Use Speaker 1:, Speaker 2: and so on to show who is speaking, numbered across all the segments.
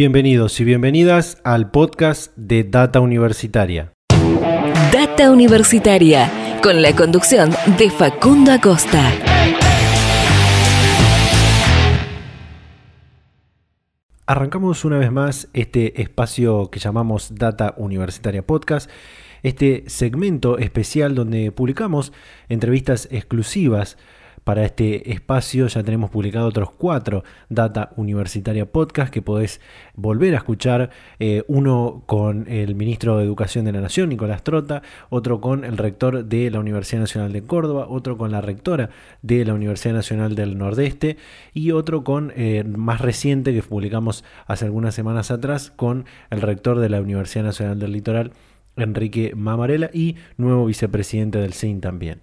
Speaker 1: Bienvenidos y bienvenidas al podcast de Data Universitaria.
Speaker 2: Data Universitaria, con la conducción de Facundo Acosta.
Speaker 1: Arrancamos una vez más este espacio que llamamos Data Universitaria Podcast, este segmento especial donde publicamos entrevistas exclusivas para este espacio ya tenemos publicado otros cuatro Data Universitaria Podcast que podés volver a escuchar. Eh, uno con el ministro de Educación de la Nación, Nicolás Trota, otro con el rector de la Universidad Nacional de Córdoba, otro con la rectora de la Universidad Nacional del Nordeste y otro con, eh, más reciente que publicamos hace algunas semanas atrás, con el rector de la Universidad Nacional del Litoral, Enrique Mamarela, y nuevo vicepresidente del CIN también.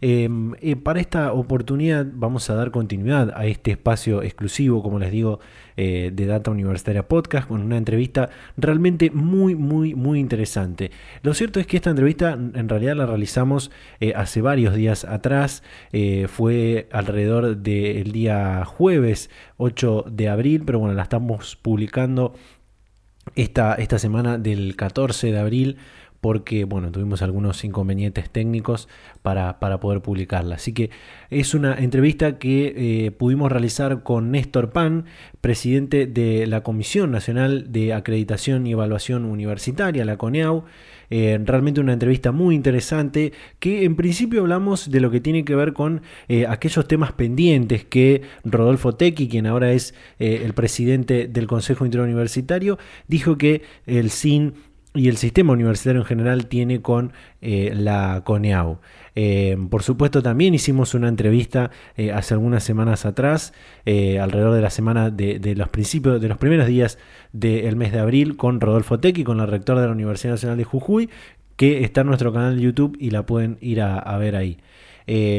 Speaker 1: Em, eh, para esta oportunidad vamos a dar continuidad a este espacio exclusivo, como les digo, eh, de Data Universitaria Podcast, con una entrevista realmente muy, muy, muy interesante. Lo cierto es que esta entrevista en realidad la realizamos eh, hace varios días atrás, fue alrededor del día jueves 8 de abril, pero bueno, la estamos publicando esta, esta semana del 14 de abril porque bueno, tuvimos algunos inconvenientes técnicos para, poder publicarla. Así que es una entrevista que eh, pudimos realizar con Néstor Pan, presidente de la Comisión Nacional de Acreditación y Evaluación Universitaria, la CONEAU. Eh, realmente una entrevista muy interesante que en principio hablamos de lo que tiene que ver con eh, aquellos temas pendientes que Rodolfo Tequi, quien ahora es el presidente del Consejo Interuniversitario, dijo que el SIN y el sistema universitario en general tiene con eh, la CONEAU. Eh, por supuesto, también hicimos una entrevista eh, hace algunas semanas atrás, alrededor de la semana de, los principios, de los primeros días del mes de abril, con Rodolfo Tequi, con la rectora de la Universidad Nacional de Jujuy, que está en nuestro canal de YouTube y la pueden ir a, ver ahí.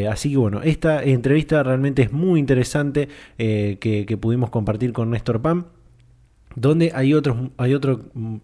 Speaker 1: así que bueno, esta entrevista realmente es muy interesante que, que, pudimos compartir con Néstor Pam donde hay otros, hay otros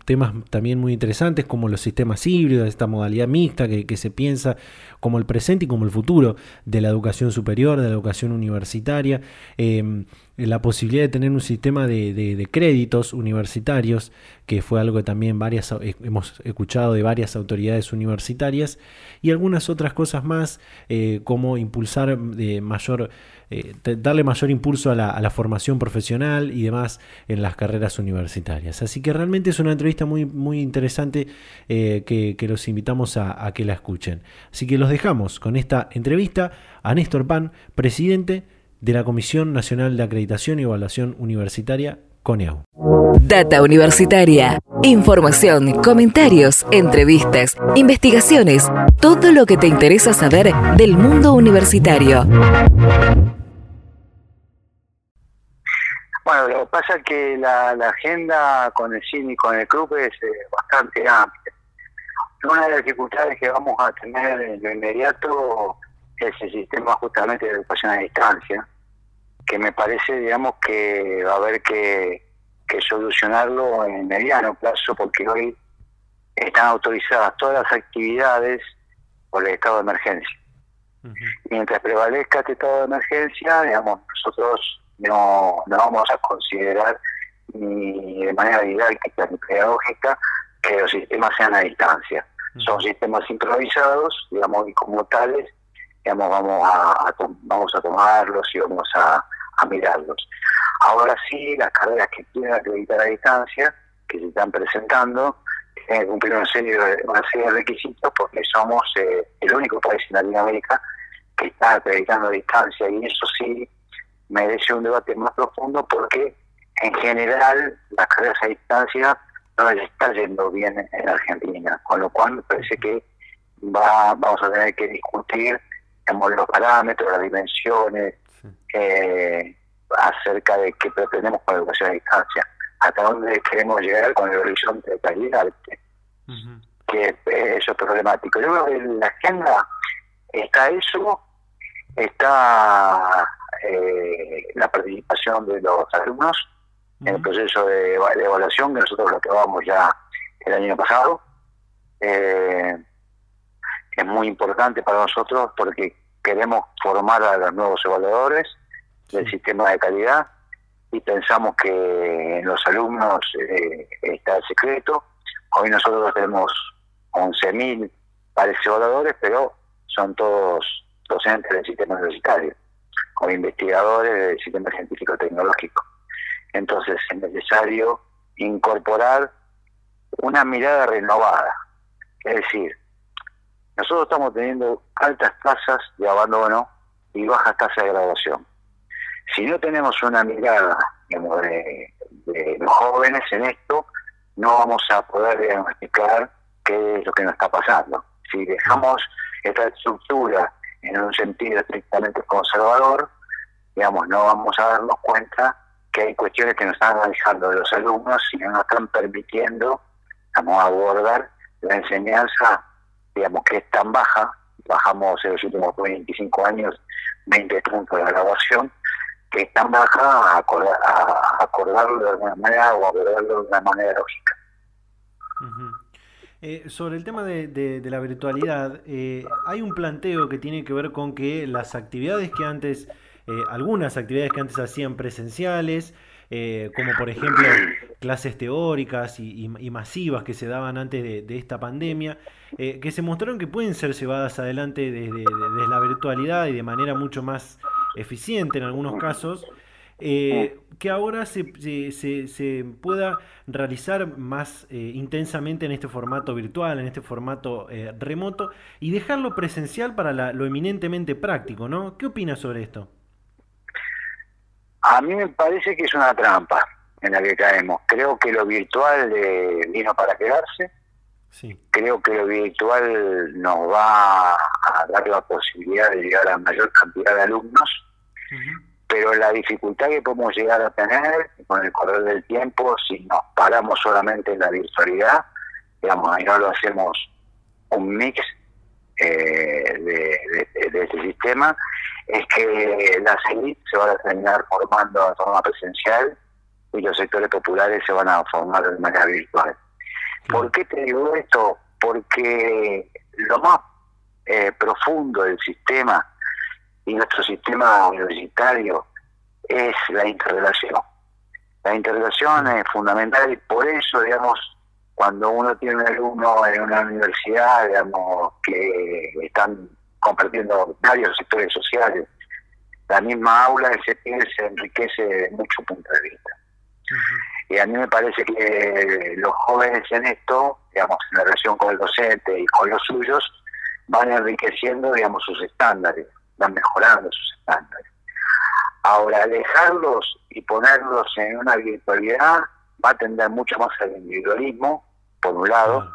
Speaker 1: temas también muy interesantes como los sistemas híbridos, esta modalidad mixta que, se piensa como el presente y como el futuro de la educación superior, de la educación universitaria, em, la posibilidad de tener un sistema de, créditos universitarios, que fue algo que también varias, eh, hemos escuchado de varias autoridades universitarias, y algunas otras cosas más, eh, como impulsar de mayor eh, darle mayor impulso a la, formación profesional y demás en las carreras universitarias. Así que realmente es una entrevista muy, muy interesante eh, que, los invitamos a, que la escuchen. Así que los dejamos con esta entrevista a Néstor Pan, presidente de la Comisión Nacional de Acreditación y Evaluación Universitaria, CONEAU.
Speaker 2: Data Universitaria. Información, comentarios, entrevistas, investigaciones, todo lo que te interesa saber del mundo universitario.
Speaker 3: Bueno, lo que pasa es que la, agenda con el CIN y con el club es eh, bastante amplia. Una de las dificultades que vamos a tener en lo inmediato es el sistema justamente de educación a distancia, que me parece, digamos, que va a haber que, solucionarlo en mediano plazo, porque hoy están autorizadas todas las actividades por el estado de emergencia. Mientras prevalezca este estado de emergencia, digamos, nosotros no, no vamos a considerar ni de manera didáctica ni pedagógica que los sistemas sean a distancia. Son sistemas improvisados, digamos, y como tales, digamos, vamos a, vamos a tomarlos y vamos a, mirarlos. Ahora sí, las carreras que quieren acreditar a distancia, que se están presentando, tienen que cumplir una serie de, una serie de requisitos porque somos eh, el único país en Latinoamérica que está acreditando a distancia y eso sí merece un debate más profundo porque en general las carreras a distancia no les está yendo bien en Argentina, con lo cual me parece que va, vamos a tener que discutir los parámetros, las dimensiones, eh, acerca de qué pretendemos con la educación a distancia, hasta dónde queremos llegar con el horizonte de calidad, que eso es problemático. Yo creo que en la agenda está eso, está eh, la participación de los alumnos en el proceso de, evaluación que nosotros lo aprobamos ya el año pasado. Eh, es muy importante para nosotros porque queremos formar a los nuevos evaluadores del sistema de calidad y pensamos que en los alumnos eh, está el secreto. Hoy nosotros tenemos 11.000 pares evaluadores, pero son todos docentes del sistema universitario o investigadores del sistema científico-tecnológico. Entonces es necesario incorporar una mirada renovada. Es decir, nosotros estamos teniendo altas tasas de abandono y bajas tasas de graduación. Si no tenemos una mirada de, los jóvenes en esto, no vamos a poder diagnosticar qué es lo que nos está pasando. Si dejamos esta estructura en un sentido estrictamente conservador, digamos, no vamos a darnos cuenta que hay cuestiones que nos están alejando de los alumnos y no nos están permitiendo a abordar la enseñanza, digamos, que es tan baja, bajamos en los últimos 25 años 20 puntos de graduación, que es tan baja a, acordarlo de alguna manera o abordarlo de una manera lógica.
Speaker 1: Eh, sobre el tema de, la virtualidad, eh, hay un planteo que tiene que ver con que las actividades que antes, eh, algunas actividades que antes hacían presenciales, como por ejemplo clases teóricas y, masivas que se daban antes de, esta pandemia, que se mostraron que pueden ser llevadas adelante desde, la virtualidad y de manera mucho más eficiente en algunos casos, eh, que ahora se, se, se, pueda realizar más eh, intensamente en este formato virtual, en este formato eh, remoto, y dejarlo presencial para lo eminentemente práctico, ¿no? ¿Qué opinas sobre esto?
Speaker 3: A mí me parece que es una trampa en la que caemos. Creo que lo virtual vino para quedarse. Sí. Creo que lo virtual nos va a dar la posibilidad de llegar a mayor cantidad de alumnos pero la dificultad que podemos llegar a tener con el correr del tiempo, si nos paramos solamente en la virtualidad, digamos, ahí no lo hacemos un mix eh, de, de, este sistema, es que las élites se van a terminar formando de forma presencial y los sectores populares se van a formar de manera virtual. ¿Por qué te digo esto? Porque lo más eh, profundo del sistema y nuestro sistema universitario es la interrelación. La interrelación es fundamental y por eso, digamos, cuando uno tiene un alumno en una universidad, digamos, que están compartiendo varios sectores sociales, la misma aula, ese se enriquece de muchos puntos de vista. Y a mí me parece que los jóvenes en esto, digamos, en la relación con el docente y con los suyos, van enriqueciendo, digamos, sus estándares van mejorando sus estándares. Ahora, dejarlos y ponerlos en una virtualidad va a tender mucho más al individualismo, por un lado.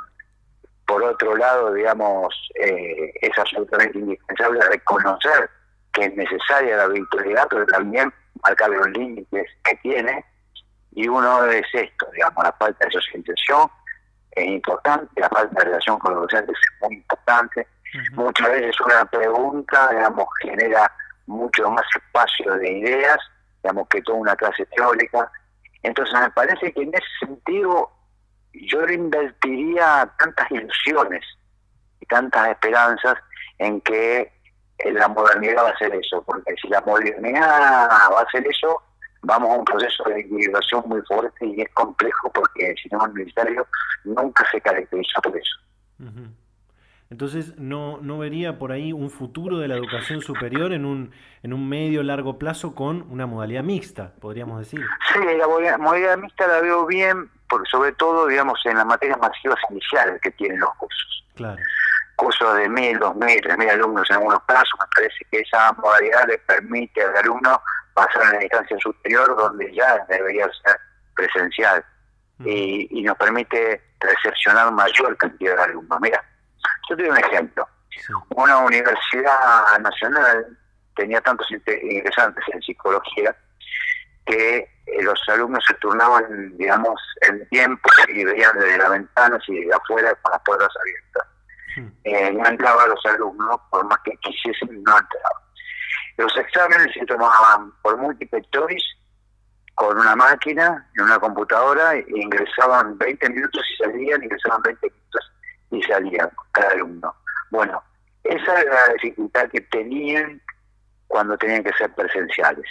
Speaker 3: Por otro lado, digamos, eh, es absolutamente indispensable reconocer que es necesaria la virtualidad, pero también marcar los límites que tiene. Y uno es esto, digamos, la falta de socialización es importante, la falta de relación con los docentes es muy importante Muchas veces una pregunta, digamos, genera mucho más espacio de ideas, digamos, que toda una clase teórica. Entonces me parece que en ese sentido yo invertiría tantas ilusiones y tantas esperanzas en que la modernidad va a ser eso, porque si la modernidad va a ser eso, vamos a un proceso de individuación muy fuerte y es complejo porque el sistema universitario nunca se caracteriza por eso.
Speaker 1: Entonces, no, no vería por ahí un futuro de la educación superior en un, en un medio largo plazo con una modalidad mixta, podríamos decir.
Speaker 3: Sí, la modalidad mixta la veo bien, porque sobre todo, digamos, en las materias masivas iniciales que tienen los cursos. Claro. Cursos de mil, dos mil, tres mil alumnos en algunos casos, me parece que esa modalidad le permite al alumno pasar a la distancia superior donde ya debería ser presencial y, y nos permite recepcionar mayor cantidad de alumnos. Mira, yo te doy un ejemplo. Una universidad nacional tenía tantos ingresantes en psicología que eh, los alumnos se turnaban, digamos, en tiempo y veían desde la ventana y de afuera con las puertas abiertas. Eh, no entraban los alumnos, por más que quisiesen, no entraban. Los exámenes se tomaban por múltiple choice con una máquina, en una computadora, e ingresaban 20 minutos y salían, ingresaban 20 minutos y salían cada alumno. Bueno, esa era la dificultad que tenían cuando tenían que ser presenciales.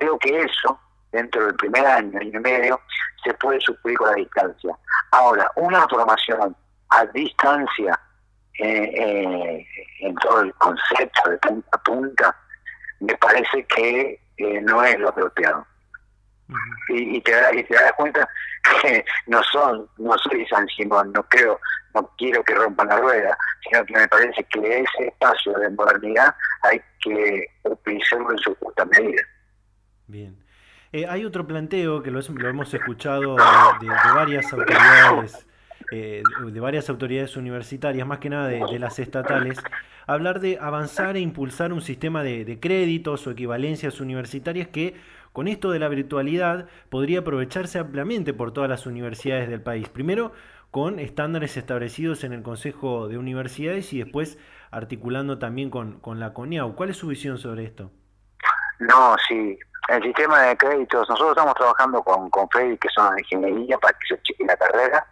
Speaker 3: Creo que eso dentro del primer año, año y medio, se puede suplir con la distancia. Ahora, una formación a distancia eh, eh, en todo el concepto de punta a punta, me parece que eh, no es lo apropiado. y, te, y te das cuenta que no son, no soy San Simón, no creo, no quiero que rompan la rueda, sino que me parece que ese espacio de modernidad hay que utilizarlo en su justa medida.
Speaker 1: Bien. Eh, hay otro planteo que lo, hemos escuchado de, varias autoridades, eh, de varias autoridades universitarias, más que nada de, las estatales, hablar de avanzar e impulsar un sistema de, créditos o equivalencias universitarias que con esto de la virtualidad podría aprovecharse ampliamente por todas las universidades del país. Primero, con estándares establecidos en el Consejo de Universidades y después articulando también con, con la CONIAU. ¿Cuál es su visión sobre esto?
Speaker 3: No, sí, el sistema de créditos, nosotros estamos trabajando con, con Freddy, que son ingeniería, para que se cheque la carrera,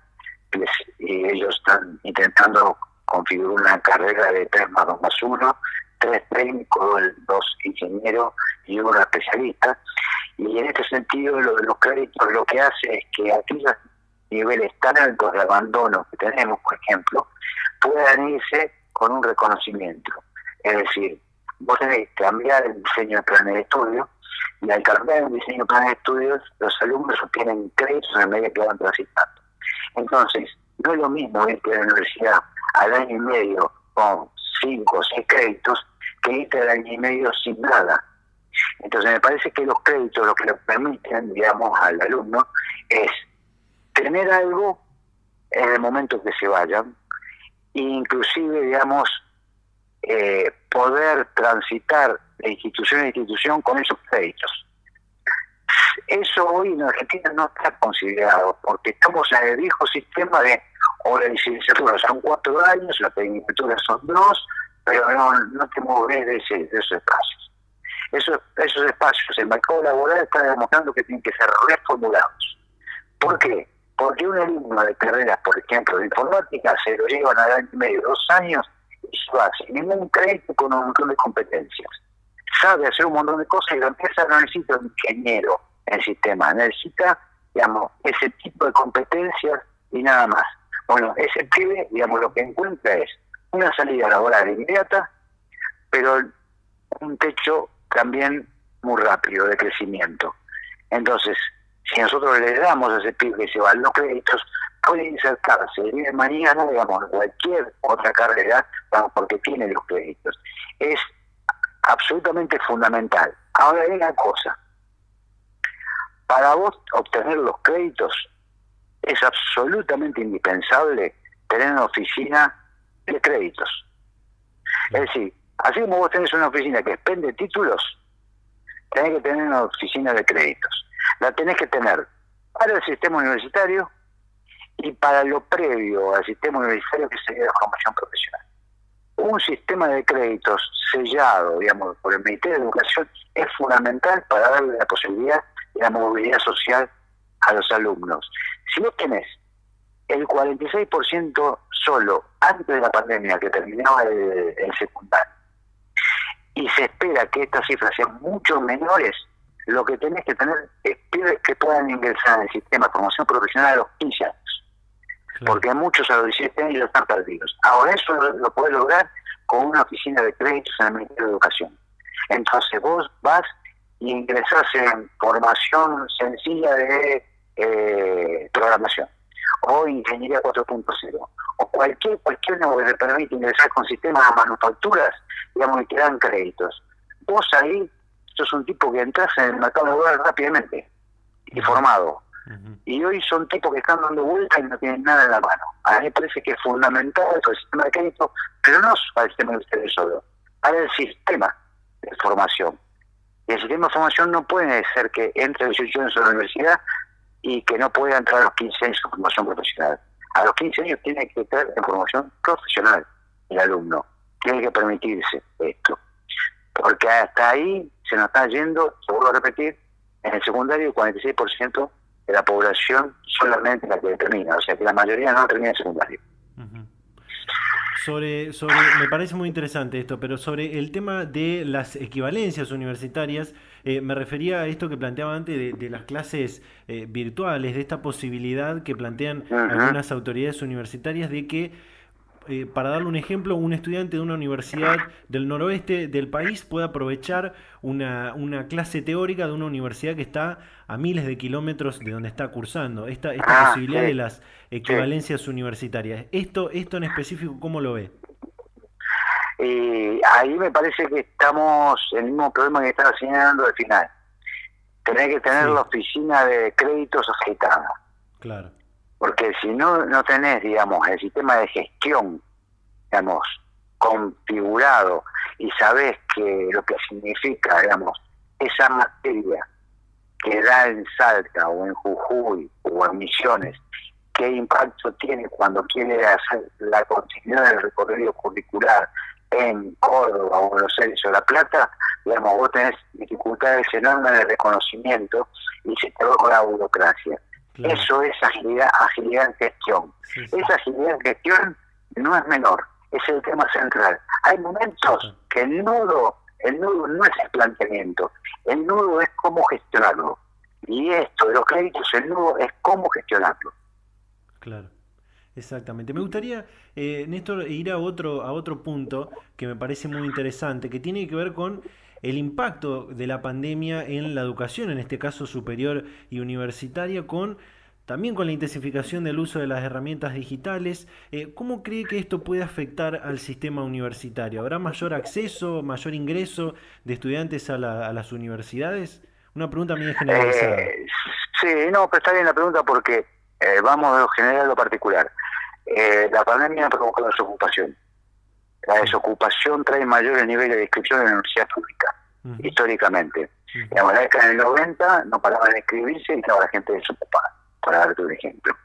Speaker 3: y ellos están intentando configurar una carrera de 3 más 2 más 1, tres técnicos, dos ingenieros y uno especialista. Y en este sentido, lo de los créditos lo que hace es que aquellos niveles tan altos de abandono que tenemos, por ejemplo, puedan irse con un reconocimiento. Es decir, vos tenés que cambiar el diseño de plan de estudio y al cambiar el diseño de plan de estudios, los alumnos obtienen créditos en medida que van transitando. Entonces, no es lo mismo irte a la universidad al año y medio con cinco o seis créditos que irte al año y medio sin nada. Entonces, me parece que los créditos lo que nos permiten, digamos, al alumno es tener algo en el momento que se vayan, e inclusive, digamos, eh, poder transitar de institución a institución con esos créditos. Eso hoy en Argentina no está considerado, porque estamos en el viejo sistema de, o la licenciatura son cuatro años, la tecnicatura son dos, pero no, no te moves de, ese, de esos espacios. Esos, esos espacios, el mercado laboral está demostrando que tienen que ser reformulados. ¿Por qué? Porque un alumno de carreras, por ejemplo, de informática, se lo llevan al año y medio, dos años, y se va sin ningún crédito con un montón de competencias sabe hacer un montón de cosas y la empresa no necesita un ingeniero en el sistema, necesita, digamos, ese tipo de competencias y nada más. Bueno, ese pibe, digamos, lo que encuentra es una salida laboral inmediata, pero un techo también muy rápido de crecimiento. Entonces, si nosotros le damos a ese pibe que se va los créditos, puede insertarse el día de mañana, digamos, cualquier otra carrera, porque tiene los créditos. Es absolutamente fundamental. Ahora hay una cosa, para vos obtener los créditos es absolutamente indispensable tener una oficina de créditos. Es decir, así como vos tenés una oficina que expende títulos, tenés que tener una oficina de créditos. La tenés que tener para el sistema universitario y para lo previo al sistema universitario que sería la formación profesional un sistema de créditos sellado, digamos, por el Ministerio de Educación es fundamental para darle la posibilidad de la movilidad social a los alumnos. Si vos tenés el 46% solo antes de la pandemia que terminaba el, secundario y se espera que estas cifras sean mucho menores, lo que tenés que tener es que puedan ingresar el sistema de formación profesional a los 15 porque muchos a los 17 años están perdidos. Ahora eso lo, puede lograr con una oficina de créditos en el Ministerio de Educación. Entonces vos vas y ingresás en formación sencilla de eh, programación o ingeniería 4.0 o cualquier cualquier que te permite ingresar con sistemas de manufacturas, digamos, y te dan créditos. Vos ahí sos un tipo que entras en el mercado laboral rápidamente y formado y hoy son tipos que están dando vueltas y no tienen nada en la mano. A mí me parece que es fundamental el sistema de crédito, pero no para el sistema de ustedes solo, para el sistema de formación. Y el sistema de formación no puede ser que entre 18 años a la universidad y que no pueda entrar a los 15 años en formación profesional. A los 15 años tiene que estar en formación profesional el alumno. Tiene que permitirse esto. Porque hasta ahí se nos está yendo, se vuelvo a repetir, en el secundario el 46% de la población solamente la que termina, o sea que la mayoría no termina en secundario.
Speaker 1: Sobre, sobre, me parece muy interesante esto, pero sobre el tema de las equivalencias universitarias, eh, me refería a esto que planteaba antes de, las clases eh, virtuales, de esta posibilidad que plantean algunas autoridades universitarias de que eh, para darle un ejemplo, un estudiante de una universidad del noroeste del país puede aprovechar una, una, clase teórica de una universidad que está a miles de kilómetros de donde está cursando. Esta, esta ah, posibilidad de las equivalencias universitarias. Esto, esto en específico, ¿cómo lo ve?
Speaker 3: Y ahí me parece que estamos en el mismo problema que estaba señalando al final. Tener que tener la oficina de créditos aceitada.
Speaker 1: Claro.
Speaker 3: Porque si no, no tenés, digamos, el sistema de gestión, digamos, configurado y sabés que lo que significa, digamos, esa materia que da en Salta o en Jujuy o en Misiones, qué impacto tiene cuando quiere hacer la continuidad del recorrido curricular en Córdoba o Buenos Aires o La Plata, digamos, vos tenés dificultades enormes de reconocimiento y se te va con la burocracia. Eso es agilidad, agilidad en gestión. Esa agilidad en gestión no es menor, es el tema central. Hay momentos que el nudo, el nudo no es el planteamiento, el nudo es cómo gestionarlo. Y esto de los créditos, el nudo es cómo gestionarlo.
Speaker 1: Claro. Exactamente. Me gustaría, eh, Néstor, ir a otro, a otro punto que me parece muy interesante, que tiene que ver con el impacto de la pandemia en la educación, en este caso superior y universitaria, con también con la intensificación del uso de las herramientas digitales. Eh, ¿Cómo cree que esto puede afectar al sistema universitario? ¿Habrá mayor acceso, mayor ingreso de estudiantes a, las universidades? Una pregunta muy generalizada.
Speaker 3: Eh, sí, no, pero está bien la pregunta porque eh, vamos de lo general a lo particular. la pandemia ha provocado desocupación. La desocupación trae mayores niveles de inscripción en la universidad pública, históricamente. En la década del 90 no paraban de inscribirse y estaba la gente desocupada, para darte un ejemplo.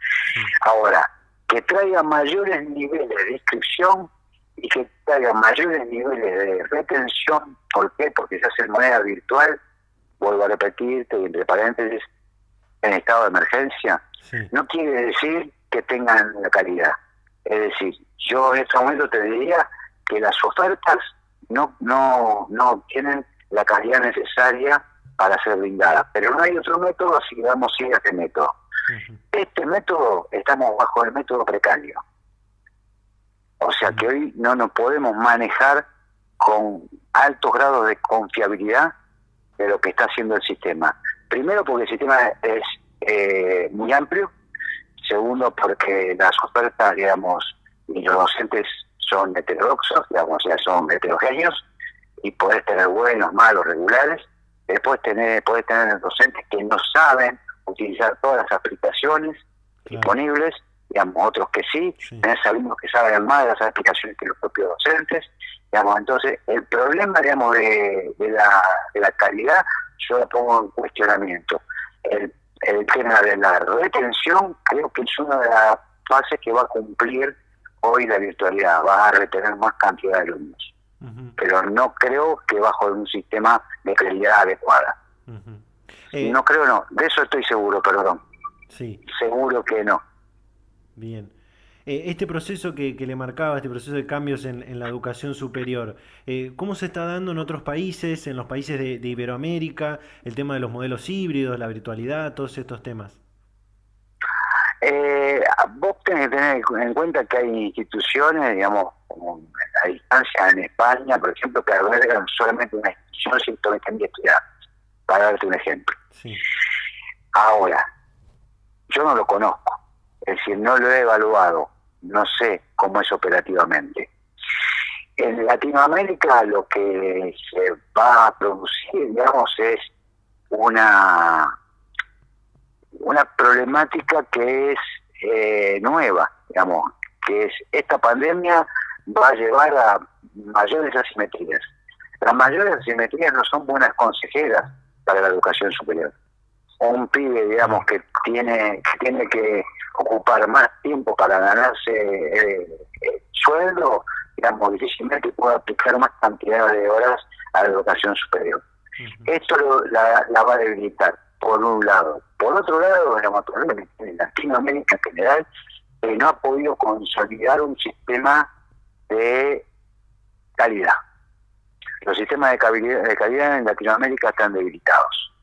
Speaker 3: Ahora, que traiga mayores niveles de inscripción y que traiga mayores niveles de retención, ¿por qué? Porque se hace en moneda virtual, vuelvo a repetirte, entre paréntesis, en estado de emergencia, no quiere decir que tengan la calidad. Es decir, yo en este momento te diría que las ofertas no, no, no tienen la calidad necesaria para ser brindadas. Pero no hay otro método, así que vamos a ir a este método. Este método, estamos bajo el método precario. O sea que hoy no nos podemos manejar con altos grados de confiabilidad de lo que está haciendo el sistema. Primero porque el sistema es eh, muy amplio. Segundo porque las ofertas, digamos, y los docentes son heterodoxos, digamos, o sea, son heterogéneos, y podés tener buenos, malos, regulares. Después tener, podés tener docentes que no saben utilizar todas las aplicaciones disponibles, digamos, otros que sí, tenés alumnos que saben más de las aplicaciones que los propios docentes, digamos, entonces el problema, digamos, de, la, de la calidad, yo lo pongo en cuestionamiento. El, el tema de la retención creo que es una de las fases que va a cumplir hoy la virtualidad va a retener más cantidad de alumnos. Pero no creo que bajo un sistema de calidad adecuada. Eh, no creo, no. De eso estoy seguro, perdón.
Speaker 1: Sí.
Speaker 3: Seguro que no.
Speaker 1: Bien. Eh, este proceso que, le marcaba, este proceso de cambios en, la educación superior, eh, ¿cómo se está dando en otros países, en los países de, de Iberoamérica, el tema de los modelos híbridos, la virtualidad, todos estos temas?
Speaker 3: Eh, vos tenés que tener en cuenta que hay instituciones, digamos, como a distancia en España, por ejemplo, que albergan solamente una institución 120.000 estudiantes, para darte un ejemplo. Ahora, yo no lo conozco, es decir, no lo he evaluado, no sé cómo es operativamente. En Latinoamérica lo que se va a producir, digamos, es una una problemática que es eh, nueva, digamos, que es esta pandemia va a llevar a mayores asimetrías. Las mayores asimetrías no son buenas consejeras para la educación superior. Un pibe, digamos, que tiene que, tiene que ocupar más tiempo para ganarse eh, eh, sueldo, digamos, difícilmente puede aplicar más cantidad de horas a la educación superior. Esto la, la va a debilitar por un lado. Por otro lado, en Latinoamérica en general eh, no ha podido consolidar un sistema de calidad. Los sistemas de calidad, en Latinoamérica están debilitados.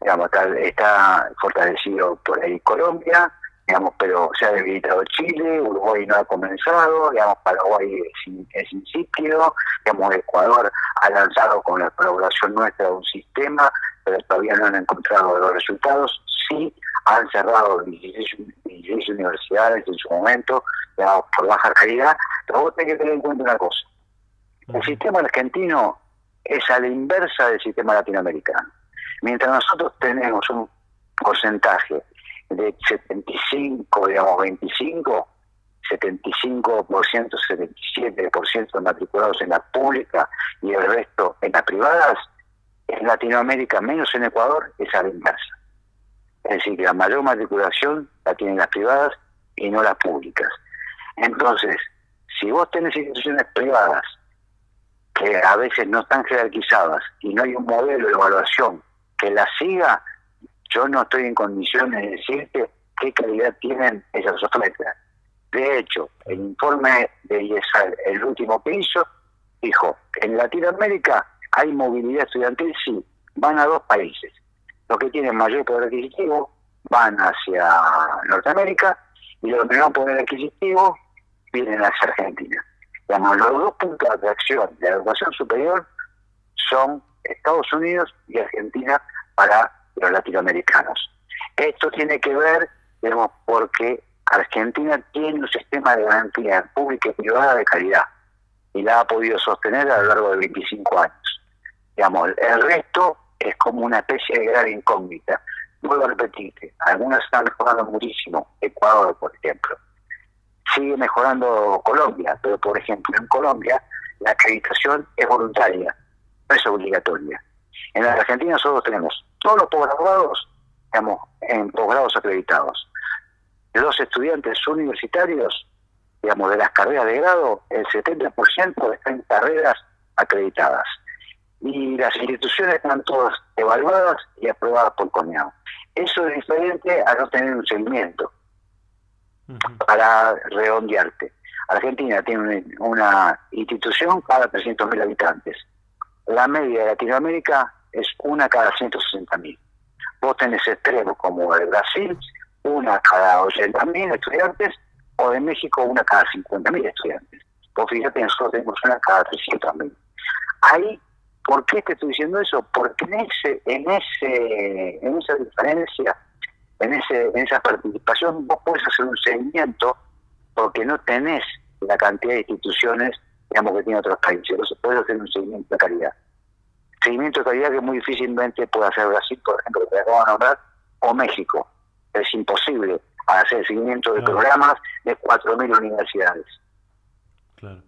Speaker 3: Digamos, está, fortalecido por ahí Colombia, digamos, pero se ha debilitado Chile, Uruguay no ha comenzado, digamos, Paraguay es, insípido, digamos, Ecuador ha lanzado con la colaboración nuestra un sistema, pero todavía no han encontrado los resultados. Sí, han cerrado 16, universidades en su momento, digamos, por baja calidad, pero vos tenés que tener en cuenta una cosa. El sistema argentino es a la inversa del sistema latinoamericano. Mientras nosotros tenemos un porcentaje de 75, digamos 25, 75%, 77% matriculados en la pública y el resto en las privadas, en Latinoamérica, menos en Ecuador, es a la inversa. Es decir, que la mayor matriculación la tienen las privadas y no las públicas. Entonces, si vos tenés instituciones privadas que a veces no están jerarquizadas y no hay un modelo de evaluación que la siga, yo no estoy en condiciones de decirte qué calidad tienen esas ofertas. De hecho, el informe de IESAL, el último que hizo, dijo en Latinoamérica hay movilidad estudiantil, sí, van a dos países. Los que tienen mayor poder adquisitivo van hacia Norteamérica y los que no poder adquisitivo vienen hacia Argentina. Digamos, los dos puntos de atracción de la educación superior son Estados Unidos y Argentina para los latinoamericanos. Esto tiene que ver, digamos, porque Argentina tiene un sistema de garantía pública y privada de calidad y la ha podido sostener a lo largo de 25 años. Digamos, el resto es como una especie de gran incógnita. Vuelvo a repetirte, algunas están mejorando muchísimo, Ecuador, por ejemplo. Sigue mejorando Colombia, pero por ejemplo, en Colombia la acreditación es voluntaria, no es obligatoria. En la Argentina nosotros tenemos todos los posgraduados, digamos, en posgrados acreditados. Los estudiantes universitarios, digamos, de las carreras de grado, el 70% están en carreras acreditadas. Y las instituciones están todas evaluadas y aprobadas por CONEAO. Eso es diferente a no tener un seguimiento para redondearte. Argentina tiene una institución cada 300.000 habitantes. La media de Latinoamérica es una cada 160.000. Vos tenés extremos como de Brasil, una cada 80.000 estudiantes, o de México una cada 50.000 estudiantes. Vos fíjate, nosotros tenemos una cada 300.000. Ahí, ¿por qué te estoy diciendo eso? Porque en ese, en ese, en esa diferencia, en ese, en esa participación, vos podés hacer un seguimiento porque no tenés la cantidad de instituciones, digamos, que tiene otros países. Entonces podés hacer un seguimiento de calidad seguimiento de calidad que muy difícilmente puede hacer Brasil, por ejemplo, que te acabo de nombrar, o México. Es imposible hacer seguimiento de programas de 4.000 universidades. Claro.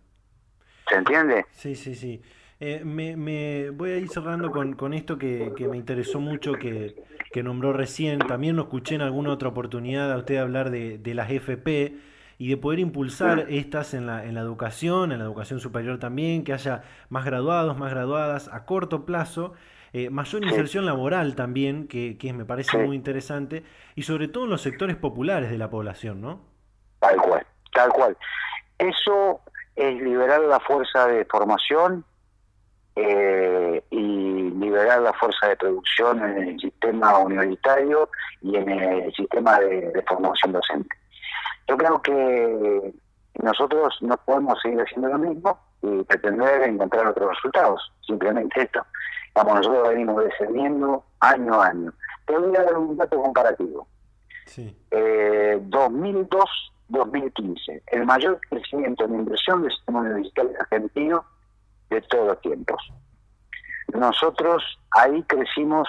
Speaker 3: ¿Se entiende?
Speaker 1: Sí, sí, sí. Eh, me, me, voy a ir cerrando con, con esto que, que, me interesó mucho, que, que nombró recién. También lo escuché en alguna otra oportunidad a usted hablar de, de las FP y de poder impulsar estas en la, en la educación, en la educación superior también, que haya más graduados, más graduadas a corto plazo, eh, mayor inserción laboral también, que, que me parece muy interesante, y sobre todo en los sectores populares de la población, ¿no?
Speaker 3: Tal cual, tal cual. Eso es liberar la fuerza de formación eh, y liberar la fuerza de producción en el sistema universitario y en el sistema de formación docente. Yo creo que nosotros no podemos seguir haciendo lo mismo y pretender encontrar otros resultados. Simplemente esto. Vamos, nosotros venimos descendiendo año a año. Te voy a dar un dato comparativo. Sí. 2002-2015, eh, el mayor crecimiento en inversión del sistema universitario argentino de todos los tiempos. Nosotros ahí crecimos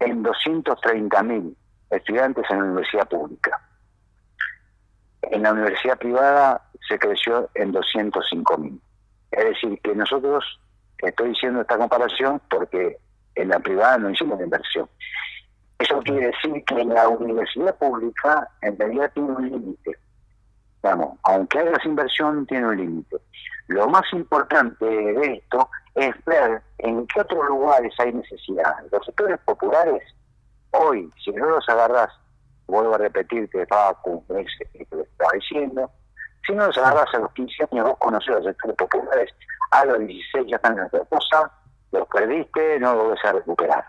Speaker 3: en 230.000 estudiantes en la universidad pública. En la universidad privada se creció en 205 mil. Es decir, que nosotros, estoy diciendo esta comparación porque en la privada no hicimos inversión. Eso quiere decir que la universidad pública en realidad tiene un límite. Vamos, aunque hagas inversión, tiene un límite. Lo más importante de esto es ver en qué otros lugares hay necesidad. Los sectores populares, hoy, si no los agarras vuelvo a repetirte, Facu, que lo estaba diciendo, Si no los agarras a los 15 años, vos conocés los sectores populares, a los 16 ya están en otra cosa, los perdiste, no lo volvés a recuperar.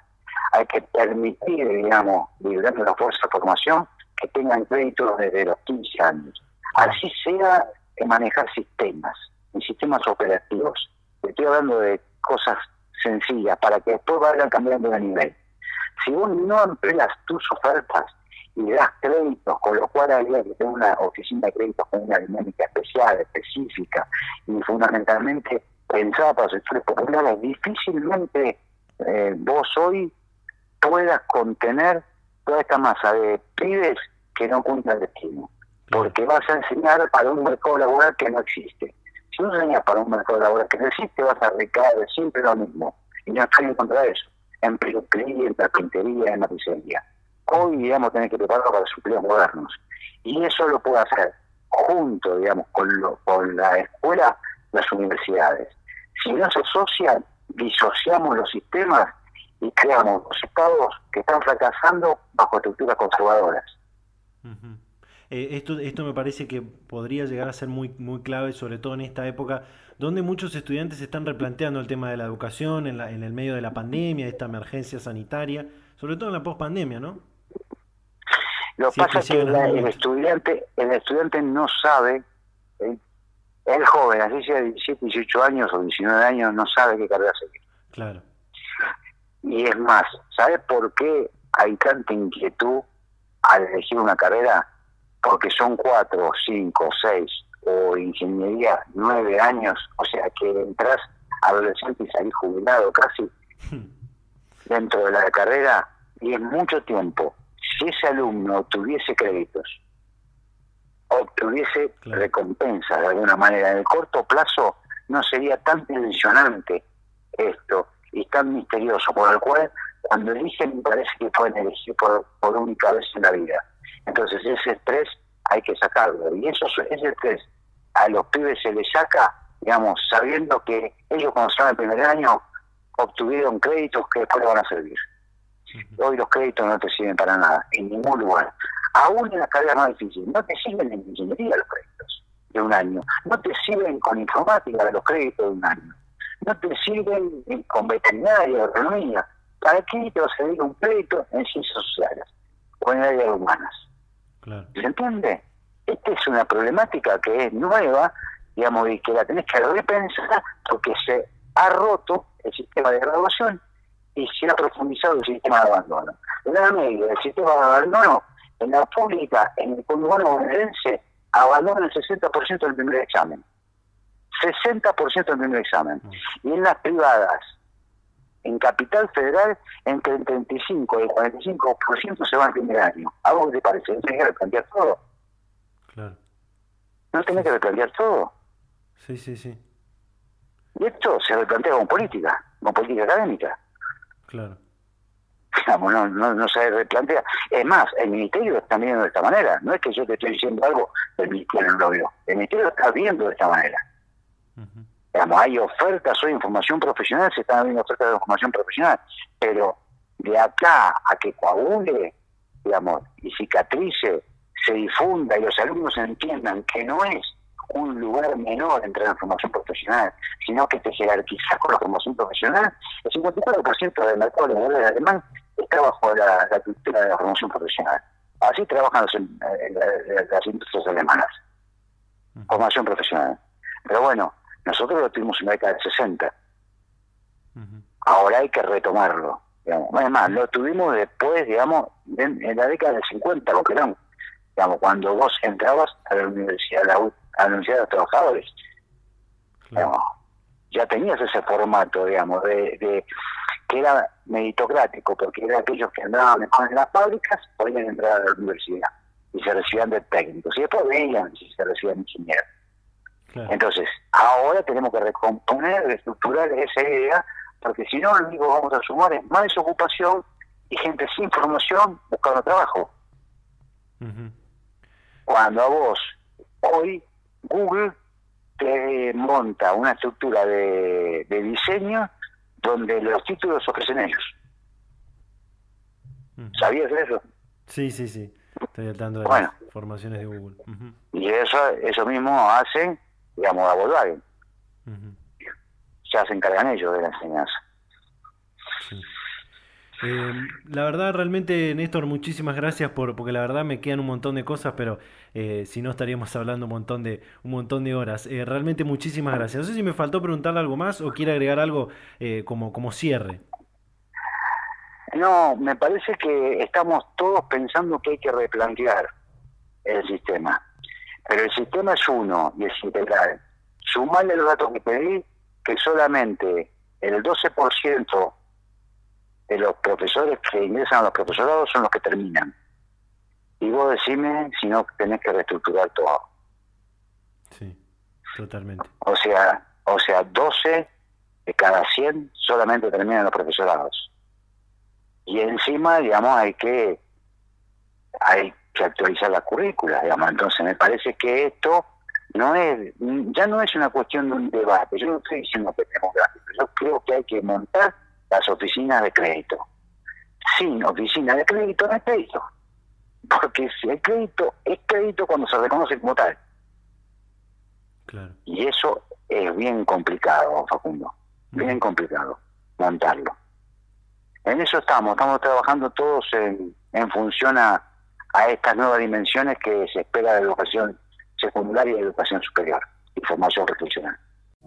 Speaker 3: Hay que permitir, digamos, librando la fuerza de formación, que tengan créditos desde los 15 años. Así sea que manejar sistemas, y sistemas operativos. Estoy hablando de cosas sencillas para que después vayan cambiando de nivel. Si vos no empleas tus ofertas y das créditos, con lo cual habría que tener una oficina de créditos con una dinámica especial, específica y fundamentalmente pensada para sectores populares, difícilmente eh, vos hoy puedas contener toda esta masa de pibes que no cumplan destino. Porque vas a enseñar para un mercado laboral que no existe. Si no enseñas para un mercado laboral que no existe, vas a recaer siempre lo mismo. Y no estoy en contra de eso. En peluquería, en carpintería, en matricería. Hoy, digamos, tener que prepararlo para los empleos modernos. Y eso lo puede hacer junto, digamos, con, lo, con la escuela, las universidades. Si no se asocian, disociamos los sistemas y creamos los estados que están fracasando bajo estructuras conservadoras.
Speaker 1: Eh, esto, esto me parece que podría llegar a ser muy, muy clave, sobre todo en esta época, donde muchos estudiantes están replanteando el tema de la educación en, la, en el medio de la pandemia, esta emergencia sanitaria, sobre todo en la pospandemia, ¿no?
Speaker 3: Lo que pasa es que el estudiante, el estudiante no sabe, ¿eh? el joven, así sea de 17, 18 años o 19 años, no sabe qué carrera seguir.
Speaker 1: Claro.
Speaker 3: Y es más, ¿sabes por qué hay tanta inquietud al elegir una carrera? porque son cuatro, cinco, seis o ingeniería nueve años, o sea que entras adolescente y salís jubilado casi dentro de la carrera y es mucho tiempo. Si ese alumno tuviese créditos, obtuviese recompensa de alguna manera en el corto plazo, no sería tan tensionante esto y tan misterioso, por el cual cuando eligen me parece que pueden elegir por, por única vez en la vida. Entonces ese estrés hay que sacarlo. Y eso, ese estrés a los pibes se les saca, digamos, sabiendo que ellos cuando salen el primer año obtuvieron créditos que después les van a servir. Hoy los créditos no te sirven para nada, en ningún lugar. Aún en las carreras más difíciles, no te sirven en ingeniería los créditos de un año, no te sirven con informática los créditos de un año, no te sirven con veterinaria, economía. ¿Para qué te va a servir un crédito en ciencias sociales o en áreas humanas? ¿Se entiende? Esta es una problemática que es nueva, digamos, y que la tenés que repensar porque se ha roto el sistema de graduación y se ha profundizado el sistema de abandono. En la media, el sistema de abandono, en la pública, en el conurbano bonaerense, abandona el 60% del primer examen. 60% del primer examen. Mm. Y en las privadas, en Capital Federal, entre el 35 y el 45% se va al primer año. ¿A vos qué te parece? ¿No tenés que replantear todo?
Speaker 1: Claro.
Speaker 3: ¿No tenés que replantear todo?
Speaker 1: Sí, sí, sí.
Speaker 3: Y esto se replantea con política, con política académica.
Speaker 1: Claro.
Speaker 3: Digamos, no, no, no se replantea. Es más, el ministerio está viendo de esta manera. No es que yo te estoy diciendo algo, el ministerio no lo vio. El ministerio está viendo de esta manera digamos, hay ofertas hoy información profesional, se están abriendo ofertas de información profesional, pero de acá a que coagule, digamos, y cicatrice, se difunda y los alumnos entiendan que no es un lugar menor entre la formación profesional, sino que te jerarquizas con la formación profesional, el 54% del mercado laboral alemán está bajo la, la cultura de la formación profesional. Así trabajan las industrias alemanas, formación profesional. Pero bueno, nosotros lo tuvimos en la década del 60. Ahora hay que retomarlo. Digamos. Además, lo tuvimos después, digamos, en, la década del 50, lo que eran, digamos, cuando vos entrabas a la universidad, a la, Universidad de los Trabajadores. ya tenías ese formato, digamos, de, que era meritocrático, porque era aquellos que andaban en las fábricas podían entrar a la universidad y se recibían de técnicos. Y después veían si se recibían ingenieros. Entonces, ahora tenemos que recomponer, reestructurar esa idea, porque si no, lo único que vamos a sumar es más desocupación y gente sin formación buscando trabajo. Cuando a vos, hoy, Google te monta una estructura de, diseño donde los títulos ofrecen ellos. ¿Sabías eso?
Speaker 1: Sí, sí, sí. Estoy al tanto de las formaciones de Google.
Speaker 3: Y eso eso mismo hace, digamos, a Volkswagen. Ya se encargan ellos de la enseñanza.
Speaker 1: Eh, la verdad, realmente, Néstor, muchísimas gracias por, porque la verdad me quedan un montón de cosas, pero eh, si no estaríamos hablando un montón de, un montón de horas. Eh, realmente muchísimas gracias. No sé si me faltó preguntarle algo más o quiere agregar algo como, como cierre.
Speaker 3: No, me parece que estamos todos pensando que hay que replantear el sistema. Pero el sistema es uno y es integral. Sumarle los datos que pedí, que solamente el 12% de los profesores que ingresan a los profesorados son los que terminan. Y vos decime si no tenés que reestructurar todo.
Speaker 1: Sí, totalmente.
Speaker 3: O sea, o sea, 12 de cada 100 solamente terminan los profesorados. Y encima, digamos, hay que hay que actualizar la currícula, digamos. Entonces me parece que esto no es ya no es una cuestión de un debate. Yo no estoy diciendo que tenemos gráficos. Yo creo que hay que montar las oficinas de crédito. Sin oficina de crédito no es crédito. Porque si hay crédito, es crédito cuando se reconoce como tal. Y eso es bien complicado, Facundo. Bien complicado montarlo. En eso estamos, estamos trabajando todos en, en función a, a estas nuevas dimensiones que se espera de educación secundaria y educación superior y formación profesional.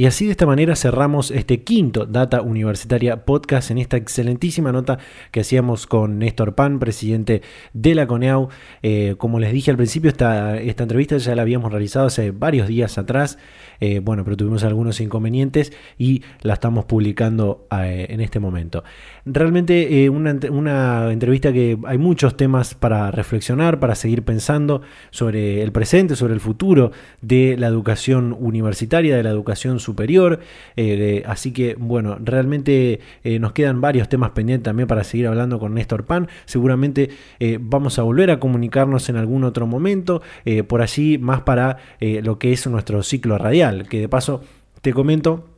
Speaker 1: Y así de esta manera cerramos este quinto Data Universitaria Podcast en esta excelentísima nota que hacíamos con Néstor Pan, presidente de la CONEAU. Eh, como les dije al principio, esta, esta entrevista ya la habíamos realizado hace varios días atrás. Eh, bueno, pero tuvimos algunos inconvenientes y la estamos publicando eh, en este momento. Realmente una, una entrevista que hay muchos temas para reflexionar, para seguir pensando sobre el presente, sobre el futuro de la educación universitaria, de la educación superior. Eh, así que, bueno, realmente eh, nos quedan varios temas pendientes también para seguir hablando con Néstor Pan. Seguramente eh, vamos a volver a comunicarnos en algún otro momento, por allí más para lo que es nuestro ciclo radial, que de paso te comento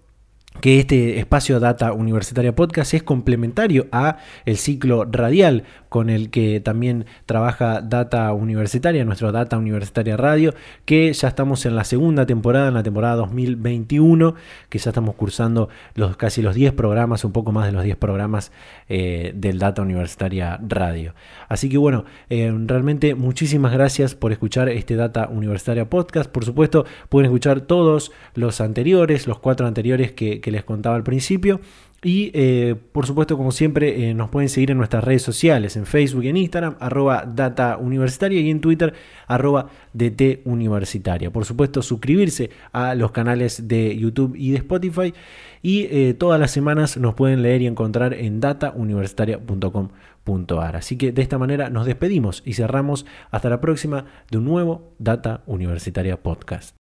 Speaker 1: que este espacio Data Universitaria Podcast es complementario a el ciclo radial con el que también trabaja Data Universitaria, nuestro Data Universitaria Radio, que ya estamos en la segunda temporada, en la temporada 2021, que ya estamos cursando los, casi los 10 programas, un poco más de los 10 programas eh, del Data Universitaria Radio. Así que bueno, eh, realmente muchísimas gracias por escuchar este Data Universitaria Podcast. Por supuesto, pueden escuchar todos los anteriores, los cuatro anteriores que les contaba al principio. Y eh, por supuesto, como siempre, eh, nos pueden seguir en nuestras redes sociales, en Facebook y en Instagram, arroba data universitaria y en Twitter, arroba DT universitaria. Por supuesto, suscribirse a los canales de YouTube y de Spotify. Y eh, todas las semanas nos pueden leer y encontrar en datauniversitaria.com.ar. Así que de esta manera nos despedimos y cerramos hasta la próxima de un nuevo Data Universitaria Podcast.